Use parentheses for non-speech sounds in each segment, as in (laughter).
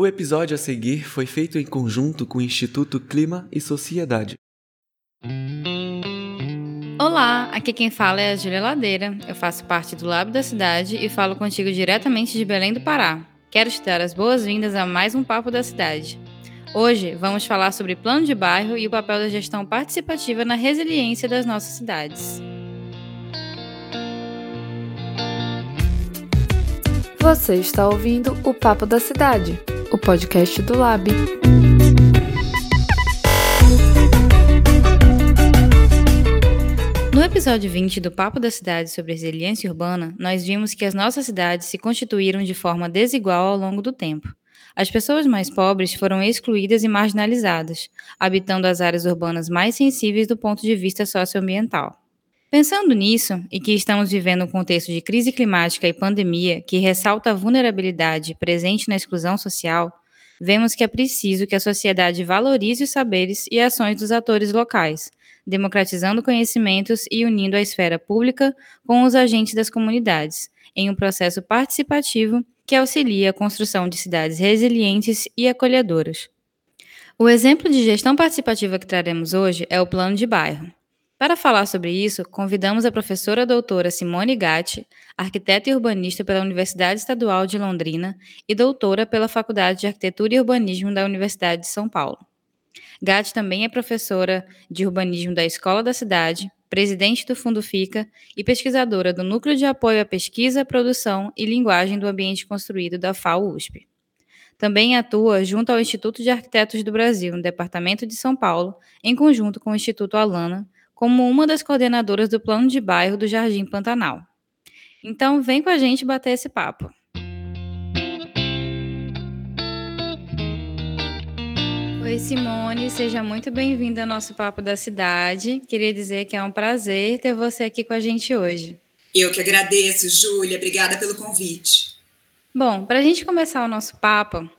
O episódio a seguir foi feito em conjunto com o Instituto Clima e Sociedade. Olá, aqui quem fala é a Júlia Ladeira. Eu faço parte do Lab da Cidade e falo contigo diretamente de Belém do Pará. Quero te dar as boas-vindas a mais um Papo da Cidade. Hoje vamos falar sobre plano de bairro e o papel da gestão participativa na resiliência das nossas cidades. Você está ouvindo o Papo da Cidade o podcast do Lab. No episódio 20 do Papo da Cidade sobre resiliência urbana, nós vimos que as nossas cidades se constituíram de forma desigual ao longo do tempo. As pessoas mais pobres foram excluídas e marginalizadas, habitando as áreas urbanas mais sensíveis do ponto de vista socioambiental. Pensando nisso, e que estamos vivendo um contexto de crise climática e pandemia que ressalta a vulnerabilidade presente na exclusão social, vemos que é preciso que a sociedade valorize os saberes e ações dos atores locais, democratizando conhecimentos e unindo a esfera pública com os agentes das comunidades, em um processo participativo que auxilia a construção de cidades resilientes e acolhedoras. O exemplo de gestão participativa que traremos hoje é o Plano de Bairro. Para falar sobre isso, convidamos a professora doutora Simone Gatti, arquiteta e urbanista pela Universidade Estadual de Londrina e doutora pela Faculdade de Arquitetura e Urbanismo da Universidade de São Paulo. Gatti também é professora de urbanismo da Escola da Cidade, presidente do Fundo FICA e pesquisadora do Núcleo de Apoio à Pesquisa, Produção e Linguagem do Ambiente Construído da FAO-USP. Também atua junto ao Instituto de Arquitetos do Brasil, no Departamento de São Paulo, em conjunto com o Instituto Alana, como uma das coordenadoras do plano de bairro do Jardim Pantanal. Então, vem com a gente bater esse papo. Oi, Simone, seja muito bem-vinda ao nosso Papo da Cidade. Queria dizer que é um prazer ter você aqui com a gente hoje. Eu que agradeço, Júlia. Obrigada pelo convite. Bom, para a gente começar o nosso papo,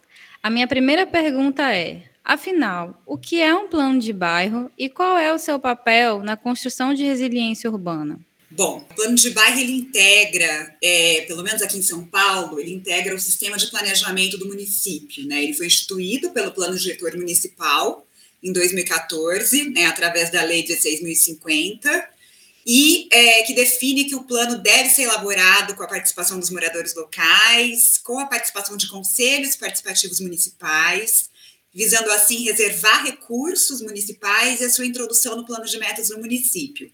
a minha primeira pergunta é: Afinal, o que é um plano de bairro e qual é o seu papel na construção de resiliência urbana? Bom, o plano de bairro ele integra, é, pelo menos aqui em São Paulo, ele integra o sistema de planejamento do município. Né? Ele foi instituído pelo Plano Diretor Municipal em 2014, né, através da Lei 16.050, e é, que define que o plano deve ser elaborado com a participação dos moradores locais, com a participação de conselhos participativos municipais, visando assim reservar recursos municipais e a sua introdução no plano de metas no município.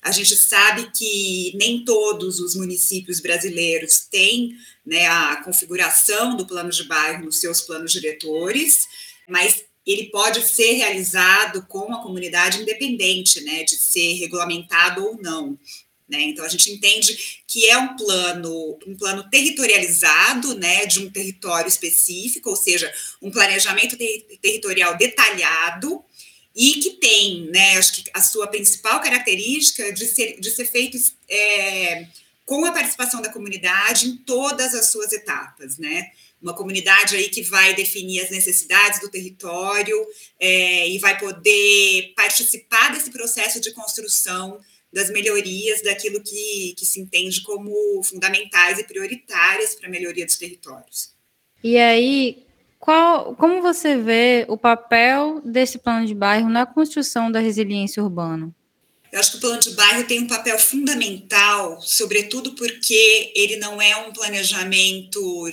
A gente sabe que nem todos os municípios brasileiros têm né, a configuração do plano de bairro nos seus planos diretores, mas ele pode ser realizado com a comunidade independente né, de ser regulamentado ou não. Né? Então a gente entende que é um plano, um plano territorializado, né, de um território específico, ou seja, um planejamento ter territorial detalhado e que tem, né, acho que a sua principal característica de ser, de ser feito é, com a participação da comunidade em todas as suas etapas, né? Uma comunidade aí que vai definir as necessidades do território é, e vai poder participar desse processo de construção das melhorias daquilo que, que se entende como fundamentais e prioritárias para a melhoria dos territórios. E aí, qual, como você vê o papel desse plano de bairro na construção da resiliência urbana? Eu acho que o plano de bairro tem um papel fundamental, sobretudo porque ele não é um planejamento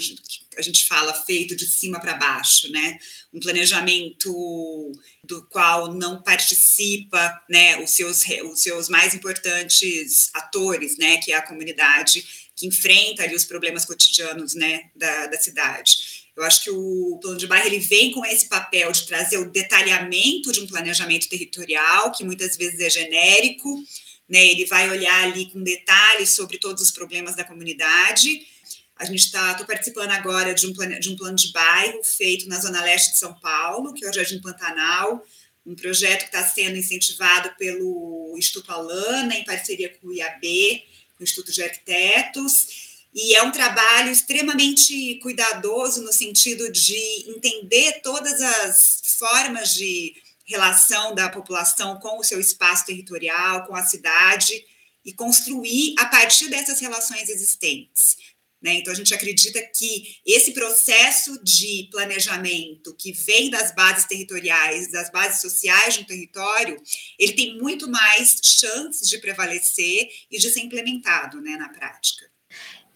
a gente fala feito de cima para baixo, né? Um planejamento do qual não participa, né, os seus os seus mais importantes atores, né, que é a comunidade que enfrenta ali os problemas cotidianos, né, da, da cidade. Eu acho que o plano de bairro ele vem com esse papel de trazer o detalhamento de um planejamento territorial que muitas vezes é genérico, né? Ele vai olhar ali com detalhes sobre todos os problemas da comunidade a gente está, participando agora de um, plano, de um plano de bairro feito na Zona Leste de São Paulo, que é o Jardim Pantanal, um projeto que está sendo incentivado pelo Instituto Alana, em parceria com o IAB, com o Instituto de Arquitetos, e é um trabalho extremamente cuidadoso no sentido de entender todas as formas de relação da população com o seu espaço territorial, com a cidade, e construir a partir dessas relações existentes Né? Então, a gente acredita que esse processo de planejamento que vem das bases territoriais, das bases sociais de um território, ele tem muito mais chances de prevalecer e de ser implementado né, na prática.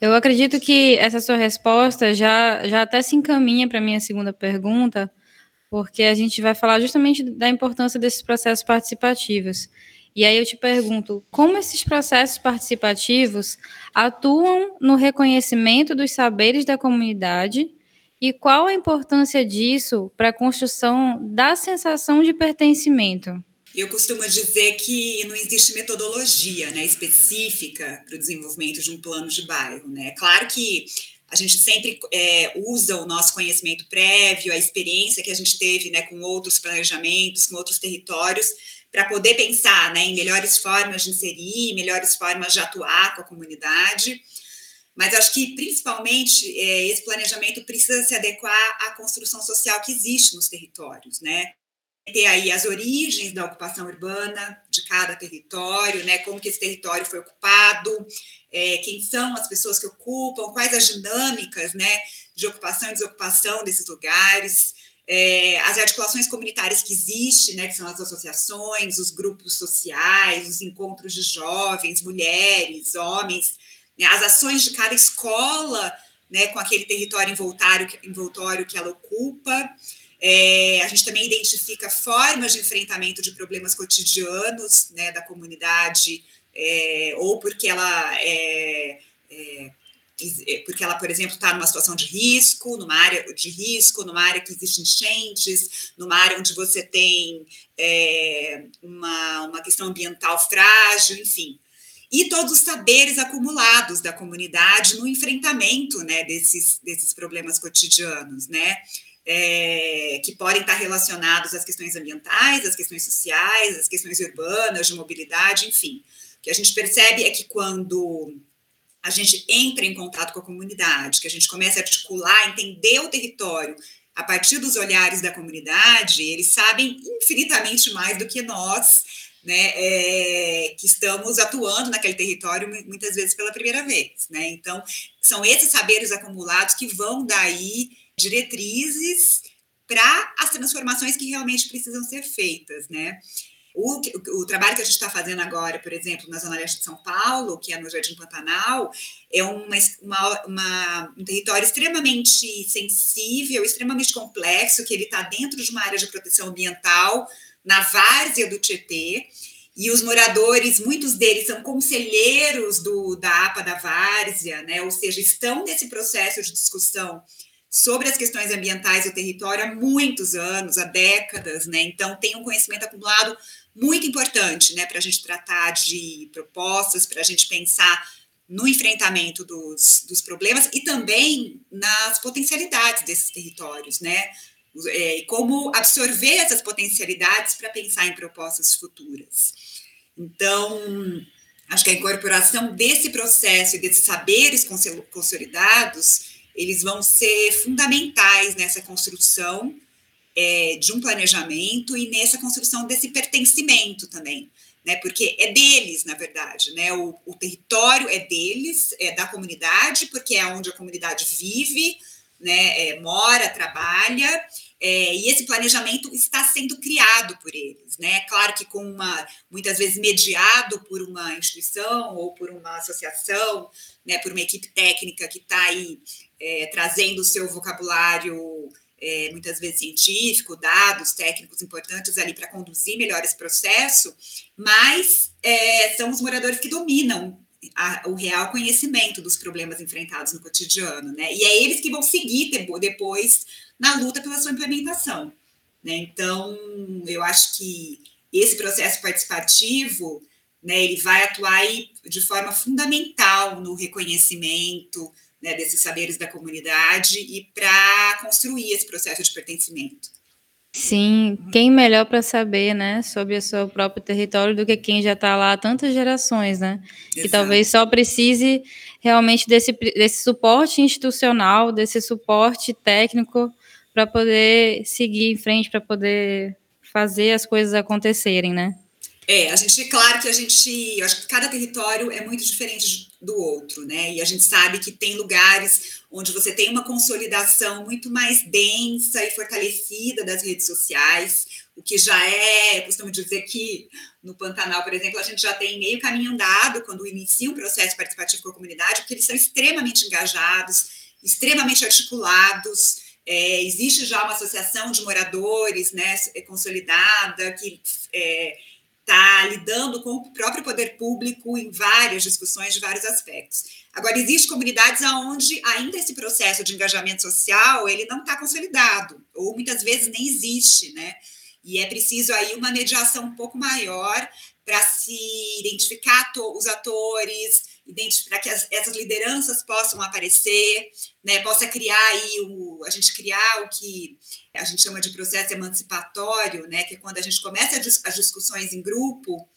Eu acredito que essa sua resposta já, já até se encaminha para a minha segunda pergunta, porque a gente vai falar justamente da importância desses processos participativos. E aí eu te pergunto, como esses processos participativos atuam no reconhecimento dos saberes da comunidade e qual a importância disso para a construção da sensação de pertencimento? Eu costumo dizer que não existe metodologia né, específica para o desenvolvimento de um plano de bairro. Né? É claro que a gente sempre é, usa o nosso conhecimento prévio, a experiência que a gente teve né, com outros planejamentos, com outros territórios, para poder pensar né, em melhores formas de inserir, melhores formas de atuar com a comunidade. Mas acho que, principalmente, é, esse planejamento precisa se adequar à construção social que existe nos territórios, né? Ter aí as origens da ocupação urbana de cada território, né? Como que esse território foi ocupado, é, quem são as pessoas que ocupam, quais as dinâmicas, né? De ocupação e desocupação desses lugares, é, as articulações comunitárias que existem, né, que são as associações, os grupos sociais, os encontros de jovens, mulheres, homens, né, as ações de cada escola, né, com aquele território envoltório, envoltório que ela ocupa. É, a gente também identifica formas de enfrentamento de problemas cotidianos né, da comunidade, é, ou porque ela é, é porque ela, por exemplo, está numa situação de risco, numa área de risco, numa área que existe enchentes, numa área onde você tem é, uma, uma questão ambiental frágil, enfim. E todos os saberes acumulados da comunidade no enfrentamento né, desses, desses problemas cotidianos, né? É, que podem estar relacionados às questões ambientais, às questões sociais, às questões urbanas, de mobilidade, enfim. O que a gente percebe é que quando a gente entra em contato com a comunidade, que a gente começa a articular, entender o território a partir dos olhares da comunidade, eles sabem infinitamente mais do que nós, né, é, que estamos atuando naquele território muitas vezes pela primeira vez, né? Então, são esses saberes acumulados que vão daí diretrizes para as transformações que realmente precisam ser feitas, né? O, o, trabalho que a gente está fazendo agora, por exemplo, na Zona Leste de São Paulo, que é no Jardim Pantanal, é uma, uma, uma, um território extremamente sensível, extremamente complexo, que ele está dentro de uma área de proteção ambiental, na várzea do Tietê, e os moradores, muitos deles são conselheiros do, da APA da Várzea, né? ou seja, estão nesse processo de discussão sobre as questões ambientais do território há muitos anos, há décadas, né? Então tem um conhecimento acumulado muito importante, né, para a gente tratar de propostas, para a gente pensar no enfrentamento dos, dos problemas e também nas potencialidades desses territórios, né? É, como absorver essas potencialidades para pensar em propostas futuras. Então, acho que a incorporação desse processo e desses saberes consolidados, eles vão ser fundamentais nessa construção é, de um planejamento e nessa construção desse pertencimento também, né? Porque é deles, na verdade, né? O, o território é deles, é da comunidade, porque é onde a comunidade vive, né? É, mora, trabalha. É, e esse planejamento está sendo criado por eles, né? Claro que com uma, muitas vezes mediado por uma instituição ou por uma associação, né? Por uma equipe técnica que está aí é, trazendo o seu vocabulário é, muitas vezes científico, dados técnicos importantes ali para conduzir melhor esse processo, mas é, são os moradores que dominam a, o real conhecimento dos problemas enfrentados no cotidiano, né? E é eles que vão seguir depois na luta pela sua implementação, né? Então, eu acho que esse processo participativo, né, ele vai atuar de forma fundamental no reconhecimento, né, desses saberes da comunidade e para construir esse processo de pertencimento. Sim, quem melhor para saber, né, sobre o seu próprio território do que quem já está lá há tantas gerações, né? Exato. Que talvez só precise realmente desse, desse suporte institucional, desse suporte técnico para poder seguir em frente, para poder fazer as coisas acontecerem, né? É, a gente, claro que a gente, acho que cada território é muito diferente do outro, né? E a gente sabe que tem lugares onde você tem uma consolidação muito mais densa e fortalecida das redes sociais, o que já é, costumo dizer que no Pantanal, por exemplo, a gente já tem meio caminho andado quando inicia um processo participativo com a comunidade, porque eles são extremamente engajados, extremamente articulados. É, existe já uma associação de moradores, né, consolidada que é, está lidando com o próprio poder público em várias discussões de vários aspectos. Agora, existem comunidades onde ainda esse processo de engajamento social ele não está consolidado, ou muitas vezes nem existe, né? E é preciso aí uma mediação um pouco maior para se identificar os atores, para que as, essas lideranças possam aparecer, né, possa criar aí o, a gente criar o que a gente chama de processo emancipatório, né, que é quando a gente começa as discussões em grupo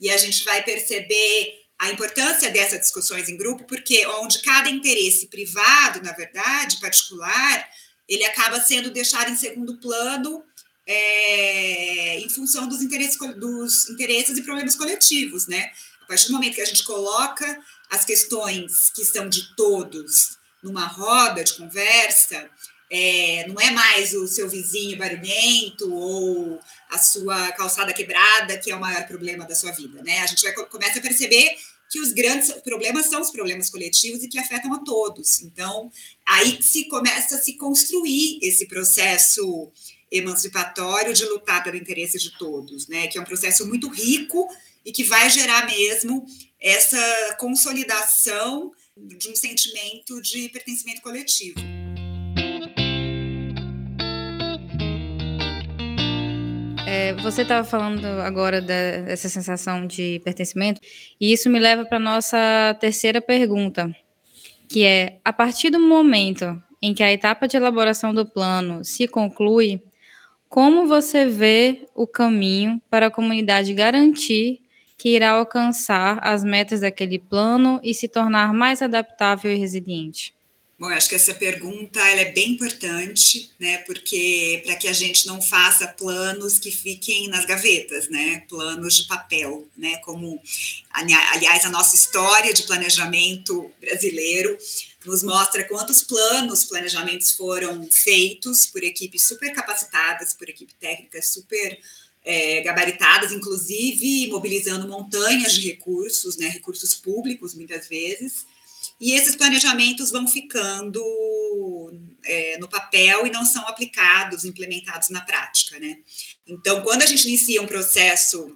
e a gente vai perceber a importância dessas discussões em grupo, porque onde cada interesse privado, na verdade, particular, ele acaba sendo deixado em segundo plano é, em função dos interesses, dos interesses e problemas coletivos, né? A partir do momento que a gente coloca as questões que são de todos numa roda de conversa, é, não é mais o seu vizinho barulhento ou a sua calçada quebrada que é o maior problema da sua vida, né? A gente vai, começa a perceber que os grandes problemas são os problemas coletivos e que afetam a todos. Então, aí se começa a se construir esse processo emancipatório de lutar pelo interesse de todos, né? Que é um processo muito rico e que vai gerar mesmo essa consolidação de um sentimento de pertencimento coletivo. É, você estava falando agora dessa sensação de pertencimento, e isso me leva para a nossa terceira pergunta, que é: a partir do momento em que a etapa de elaboração do plano se conclui, como você vê o caminho para a comunidade garantir que irá alcançar as metas daquele plano e se tornar mais adaptável e resiliente? Bom, eu acho que essa pergunta ela é bem importante, né? Porque para que a gente não faça planos que fiquem nas gavetas, né? Planos de papel, né? Como aliás a nossa história de planejamento brasileiro nos mostra quantos planos, planejamentos foram feitos por equipes super capacitadas, por equipe técnica super é, gabaritadas, inclusive mobilizando montanhas de recursos, né, recursos públicos muitas vezes, e esses planejamentos vão ficando é, no papel e não são aplicados, implementados na prática, né? Então, quando a gente inicia um processo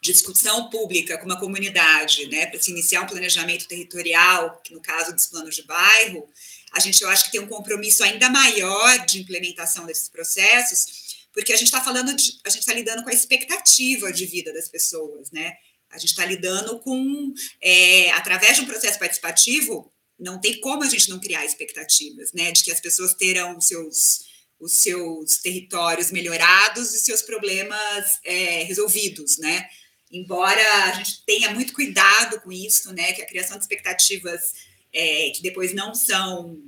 de discussão pública com uma comunidade, né, para se iniciar um planejamento territorial, que no caso dos planos de bairro, a gente eu acho que tem um compromisso ainda maior de implementação desses processos, porque a gente está falando de, a gente está lidando com a expectativa de vida das pessoas, né? A gente está lidando com, é, através de um processo participativo, não tem como a gente não criar expectativas, né? De que as pessoas terão os seus, os seus territórios melhorados e seus problemas é, resolvidos, né? Embora a gente tenha muito cuidado com isso, né? Que a criação de expectativas é, que depois não são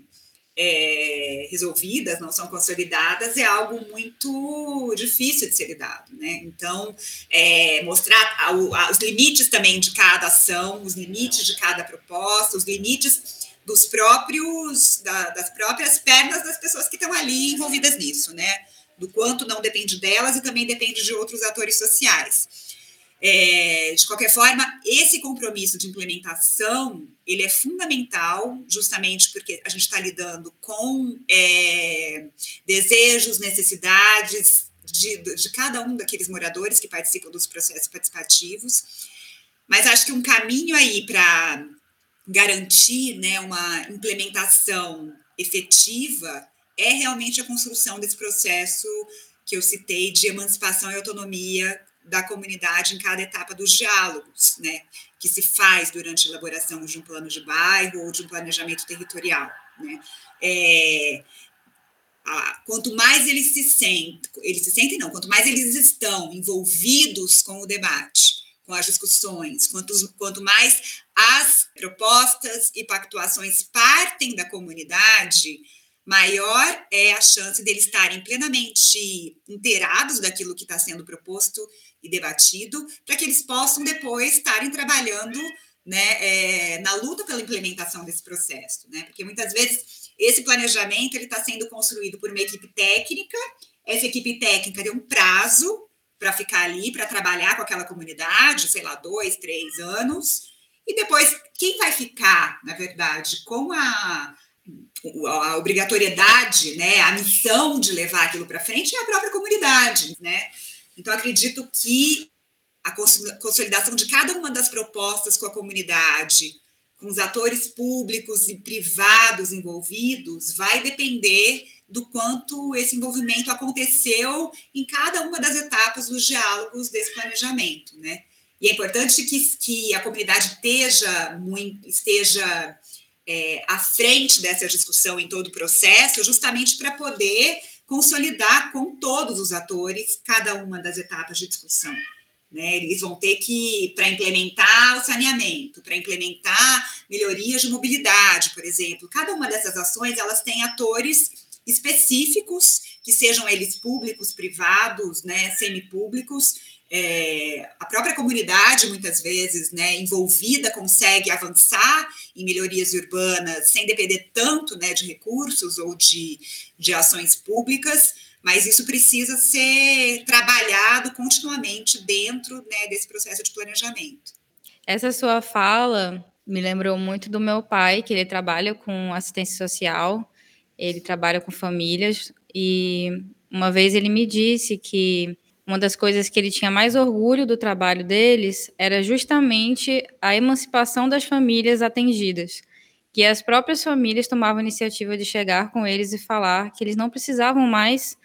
é, resolvidas, não são consolidadas, é algo muito difícil de ser lidado. Né? Então, é, mostrar a, a, os limites também de cada ação, os limites de cada proposta, os limites dos próprios, da, das próprias pernas das pessoas que estão ali envolvidas nisso, né? Do quanto não depende delas e também depende de outros atores sociais. É, de qualquer forma, esse compromisso de implementação ele é fundamental, justamente porque a gente está lidando com é, desejos, necessidades de, de cada um daqueles moradores que participam dos processos participativos. Mas acho que um caminho aí para garantir né, uma implementação efetiva é realmente a construção desse processo que eu citei de emancipação e autonomia da comunidade em cada etapa dos diálogos, né, que se faz durante a elaboração de um plano de bairro ou de um planejamento territorial, né. É, a, quanto mais eles se sentem, eles se sentem não, quanto mais eles estão envolvidos com o debate, com as discussões, quanto, quanto mais as propostas e pactuações partem da comunidade, maior é a chance deles estarem plenamente inteirados daquilo que está sendo proposto e debatido, para que eles possam depois estarem trabalhando né, é, na luta pela implementação desse processo, né? Porque muitas vezes esse planejamento ele está sendo construído por uma equipe técnica. Essa equipe técnica tem um prazo para ficar ali, para trabalhar com aquela comunidade, sei lá, dois, três anos. E depois, quem vai ficar, na verdade, com a, a obrigatoriedade, né, a missão de levar aquilo para frente é a própria comunidade, né? Então, acredito que a consolidação de cada uma das propostas com a comunidade, com os atores públicos e privados envolvidos, vai depender do quanto esse envolvimento aconteceu em cada uma das etapas dos diálogos desse planejamento, né? E é importante que, que a comunidade esteja, muito, esteja é, à frente dessa discussão em todo o processo, justamente para poder consolidar com todos os atores cada uma das etapas de discussão. Né? Eles vão ter que, para implementar o saneamento, para implementar melhorias de mobilidade, por exemplo, cada uma dessas ações elas têm atores específicos, que sejam eles públicos, privados, né, semipúblicos, é, a própria comunidade, muitas vezes, né, envolvida, consegue avançar em melhorias urbanas sem depender tanto né, de recursos ou de, de ações públicas, mas isso precisa ser trabalhado continuamente dentro né, desse processo de planejamento. Essa sua fala me lembrou muito do meu pai, que ele trabalha com assistência social, ele trabalha com famílias, e uma vez ele me disse que uma das coisas que ele tinha mais orgulho do trabalho deles era justamente a emancipação das famílias atendidas, que as próprias famílias tomavam a iniciativa de chegar com eles e falar que eles não precisavam mais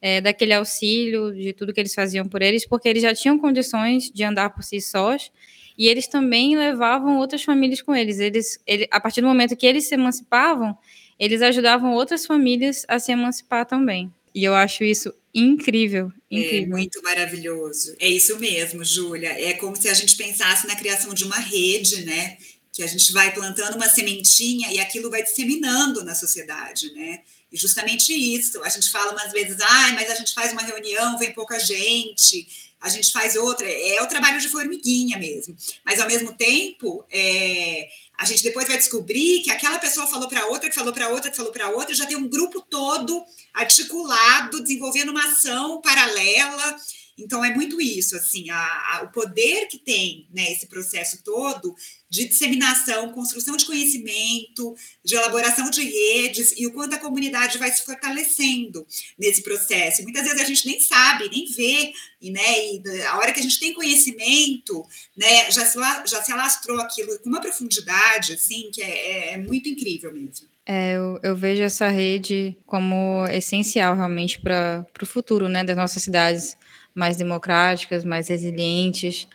é, daquele auxílio, de tudo que eles faziam por eles, porque eles já tinham condições de andar por si sós, e eles também levavam outras famílias com eles. Eles, ele, a partir do momento que eles se emancipavam, eles ajudavam outras famílias a se emancipar também. E eu acho isso incrível, é incrível. É muito maravilhoso. É isso mesmo, Júlia. É como se a gente pensasse na criação de uma rede, né? Que a gente vai plantando uma sementinha e aquilo vai disseminando na sociedade, né? E justamente isso, a gente fala umas vezes, ai, mas a gente faz uma reunião, vem pouca gente, a gente faz outra, é o trabalho de formiguinha mesmo. Mas ao mesmo tempo, é, a gente depois vai descobrir que aquela pessoa falou para outra, que falou para outra, que falou para outra, já tem um grupo todo articulado, desenvolvendo uma ação paralela então, é muito isso, assim, a, a, o poder que tem né, esse processo todo de disseminação, construção de conhecimento, de elaboração de redes e o quanto a comunidade vai se fortalecendo nesse processo. Muitas vezes a gente nem sabe, nem vê, e, né, e a hora que a gente tem conhecimento, né, já se, já se alastrou aquilo com uma profundidade, assim, que é, é, é muito incrível mesmo. É, eu, eu, vejo essa rede como essencial realmente para o futuro né, das nossas cidades mais democráticas, mais resilientes,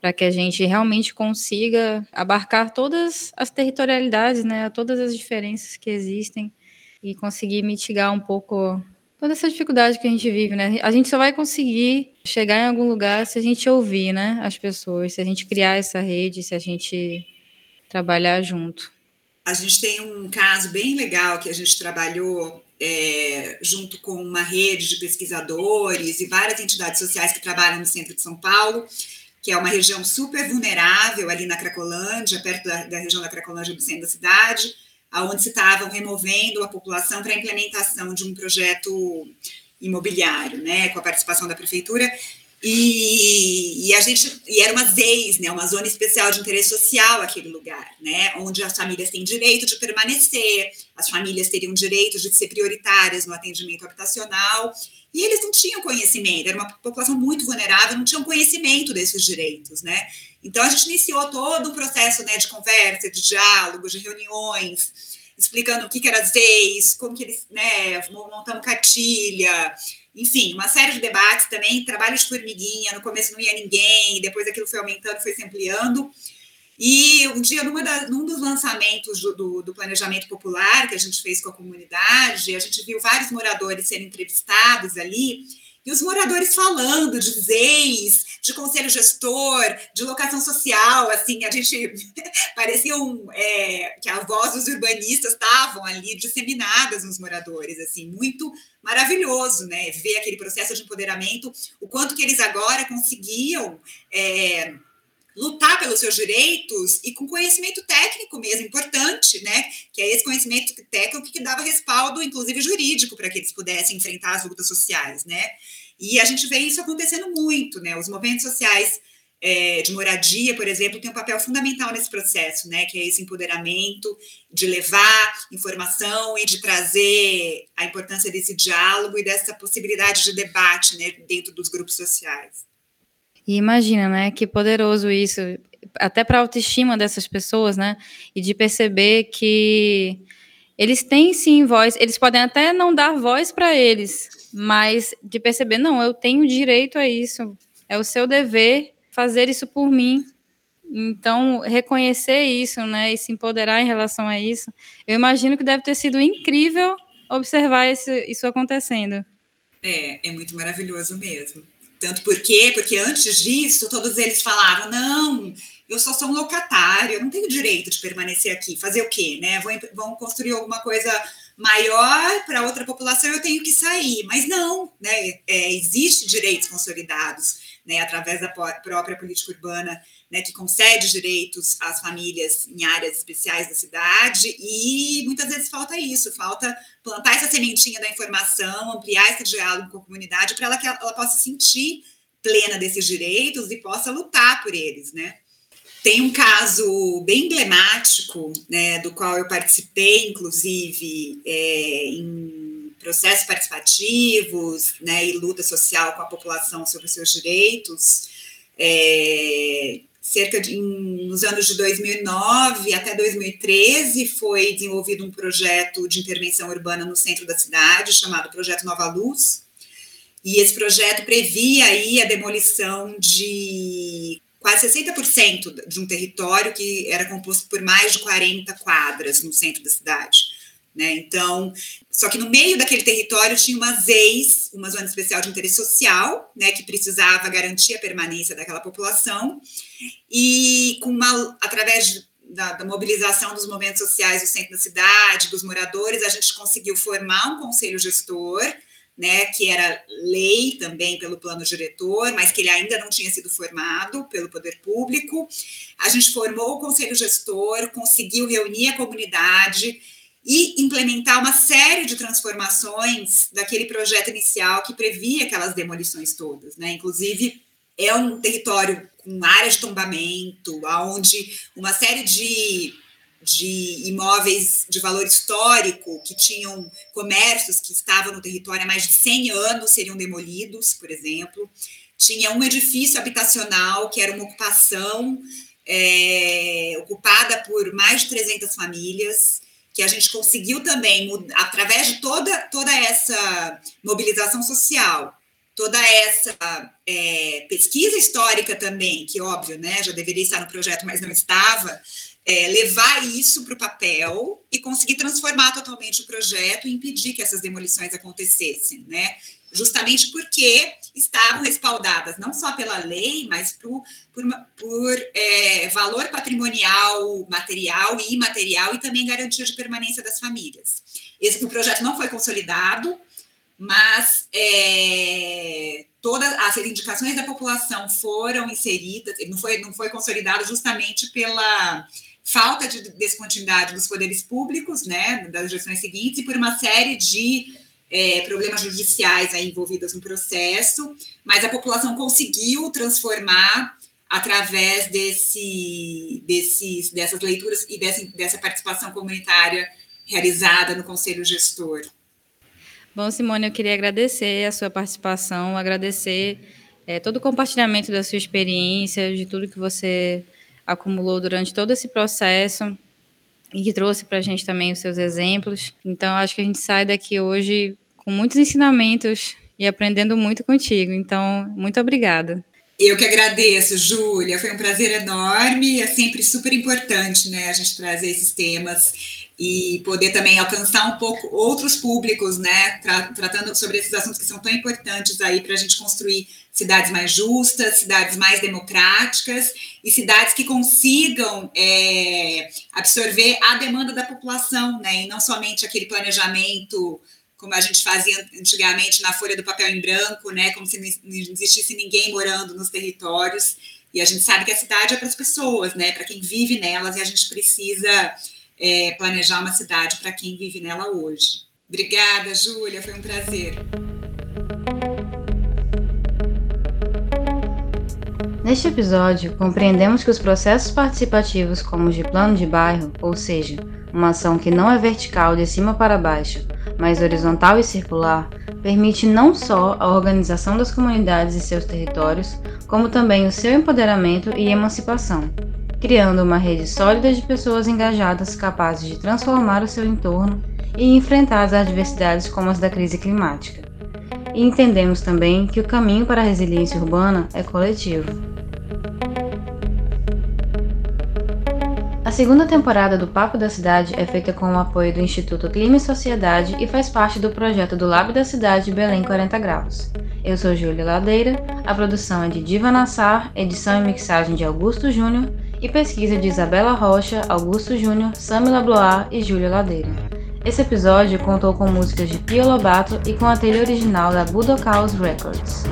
para que a gente realmente consiga abarcar todas as territorialidades, né, todas as diferenças que existem e conseguir mitigar um pouco toda essa dificuldade que a gente vive, né? A gente só vai conseguir chegar em algum lugar se a gente ouvir, né, as pessoas, se a gente criar essa rede, se a gente trabalhar junto. A gente tem um caso bem legal que a gente trabalhou é, junto com uma rede de pesquisadores e várias entidades sociais que trabalham no centro de São Paulo, que é uma região super vulnerável ali na Cracolândia, perto da, da região da Cracolândia do centro da cidade, aonde se estavam removendo a população para a implementação de um projeto imobiliário, né, com a participação da prefeitura, e, e, a gente e era uma ZEIS, né, uma zona especial de interesse social aquele lugar, né, onde as famílias têm direito de permanecer, as famílias teriam direito de ser prioritárias no atendimento habitacional, e eles não tinham conhecimento, era uma população muito vulnerável, não tinham conhecimento desses direitos, né? Então a gente iniciou todo um processo, né, de conversa, de diálogo, de reuniões, explicando o que, que era ZEIS, como que eles, né, montamos cartilha, enfim, uma série de debates também, trabalho de formiguinha, no começo não ia ninguém, depois aquilo foi aumentando, foi se ampliando. E um dia, numa da, num dos lançamentos do, do, do, planejamento popular que a gente fez com a comunidade, a gente viu vários moradores sendo entrevistados ali, e os moradores falando de ZEIS, de conselho gestor, de locação social, assim, a gente (laughs) parecia um, é, que a voz dos urbanistas estavam ali disseminadas nos moradores, assim, muito maravilhoso, né? Ver aquele processo de empoderamento, o quanto que eles agora conseguiam. É, lutar pelos seus direitos e com conhecimento técnico mesmo, importante, né? Que é esse conhecimento técnico que dava respaldo, inclusive jurídico, para que eles pudessem enfrentar as lutas sociais, né? E a gente vê isso acontecendo muito, né? Os movimentos sociais é, de moradia, por exemplo, tem um papel fundamental nesse processo, né? Que é esse empoderamento de levar informação e de trazer a importância desse diálogo e dessa possibilidade de debate, né? Dentro dos grupos sociais. E imagina, né? Que poderoso isso, até para a autoestima dessas pessoas, né? E de perceber que eles têm sim voz, eles podem até não dar voz para eles, mas de perceber, não, eu tenho direito a isso, é o seu dever fazer isso por mim. Então, reconhecer isso, né, e se empoderar em relação a isso, eu imagino que deve ter sido incrível observar esse, isso acontecendo. É, é muito maravilhoso mesmo. Tanto por quê? Porque antes disso, todos eles falavam: não, eu só sou um locatário, eu não tenho direito de permanecer aqui. Fazer o quê? Né? Vão, vão construir alguma coisa maior para outra população, eu tenho que sair. Mas não, né? É, existe direitos consolidados né, através da própria política urbana, né, que concede direitos às famílias em áreas especiais da cidade, e muitas vezes falta isso, falta plantar essa sementinha da informação, ampliar esse diálogo com a comunidade para ela que ela possa sentir plena desses direitos e possa lutar por eles, né? Tem um caso bem emblemático, né, do qual eu participei, inclusive, é, em processos participativos né, e luta social com a população sobre seus direitos, é, cerca de nos anos de 2009 até 2013 foi desenvolvido um projeto de intervenção urbana no centro da cidade chamado Projeto Nova Luz. E esse projeto previa aí a demolição de quase 60% de um território que era composto por mais de 40 quadras no centro da cidade. Né? Então, só que no meio daquele território tinha uma ZEIS, uma zona especial de interesse social, né, que precisava garantir a permanência daquela população, e com uma, através da, da, mobilização dos movimentos sociais do centro da cidade, dos moradores, a gente conseguiu formar um conselho gestor, né, que era lei também pelo plano diretor, mas que ele ainda não tinha sido formado pelo poder público. A gente formou o conselho gestor, conseguiu reunir a comunidade, e implementar uma série de transformações daquele projeto inicial que previa aquelas demolições todas, né? Inclusive é um território com área de tombamento, aonde uma série de, de imóveis de valor histórico que tinham comércios que estavam no território há mais de 100 anos seriam demolidos, por exemplo. Tinha um edifício habitacional que era uma ocupação é, ocupada por mais de 300 famílias que a gente conseguiu também, através de toda, toda essa mobilização social, toda essa é, pesquisa histórica também, que óbvio, né, já deveria estar no projeto, mas não estava, é, levar isso para o papel e conseguir transformar totalmente o projeto e impedir que essas demolições acontecessem, né? justamente porque estavam respaldadas não só pela lei, mas por, por, por é, valor patrimonial, material e imaterial, e também garantia de permanência das famílias. Esse o projeto não foi consolidado, mas é, todas as indicações da população foram inseridas, não foi, não foi consolidado justamente pela falta de descontinuidade dos poderes públicos, né, das gestões seguintes, e por uma série de é, problemas judiciais envolvidos no processo, mas a população conseguiu transformar através desse, desses, dessas leituras e dessa, dessa participação comunitária realizada no Conselho Gestor. Bom, Simone, eu queria agradecer a sua participação, agradecer é, todo o compartilhamento da sua experiência, de tudo que você acumulou durante todo esse processo e que trouxe para a gente também os seus exemplos. Então, acho que a gente sai daqui hoje com muitos ensinamentos e aprendendo muito contigo. Então, muito obrigada. Eu que agradeço, Júlia. Foi um prazer enorme. É sempre super importante, né, a gente trazer esses temas e poder também alcançar um pouco outros públicos, né, tra tratando sobre esses assuntos que são tão importantes aí para a gente construir cidades mais justas, cidades mais democráticas e cidades que consigam é, absorver a demanda da população, né, e não somente aquele planejamento como a gente fazia antigamente na folha do papel em branco, né, como se não existisse ninguém morando nos territórios, E a gente sabe que a cidade é para as pessoas, né? Para quem vive nelas, e a gente precisa é, planejar uma cidade para quem vive nela hoje. Obrigada, Júlia, foi um prazer. Neste episódio, compreendemos que os processos participativos, como os de plano de bairro, ou seja, uma ação que não é vertical de cima para baixo, mas horizontal e circular, permite não só a organização das comunidades e seus territórios, como também o seu empoderamento e emancipação, criando uma rede sólida de pessoas engajadas capazes de transformar o seu entorno e enfrentar as adversidades como as da crise climática. E entendemos também que o caminho para a resiliência urbana é coletivo. A segunda temporada do Papo da Cidade é feita com o apoio do Instituto Clima e Sociedade e faz parte do projeto do Lab da Cidade Belém 40 Graus. Eu sou Júlia Ladeira, a produção é de Diva Nassar, edição e mixagem de Augusto Júnior e pesquisa de Isabela Rocha, Augusto Júnior, Samila Blois e Júlia Ladeira. Esse episódio contou com músicas de Pio Lobato e com a trilha original da Budokaus Records.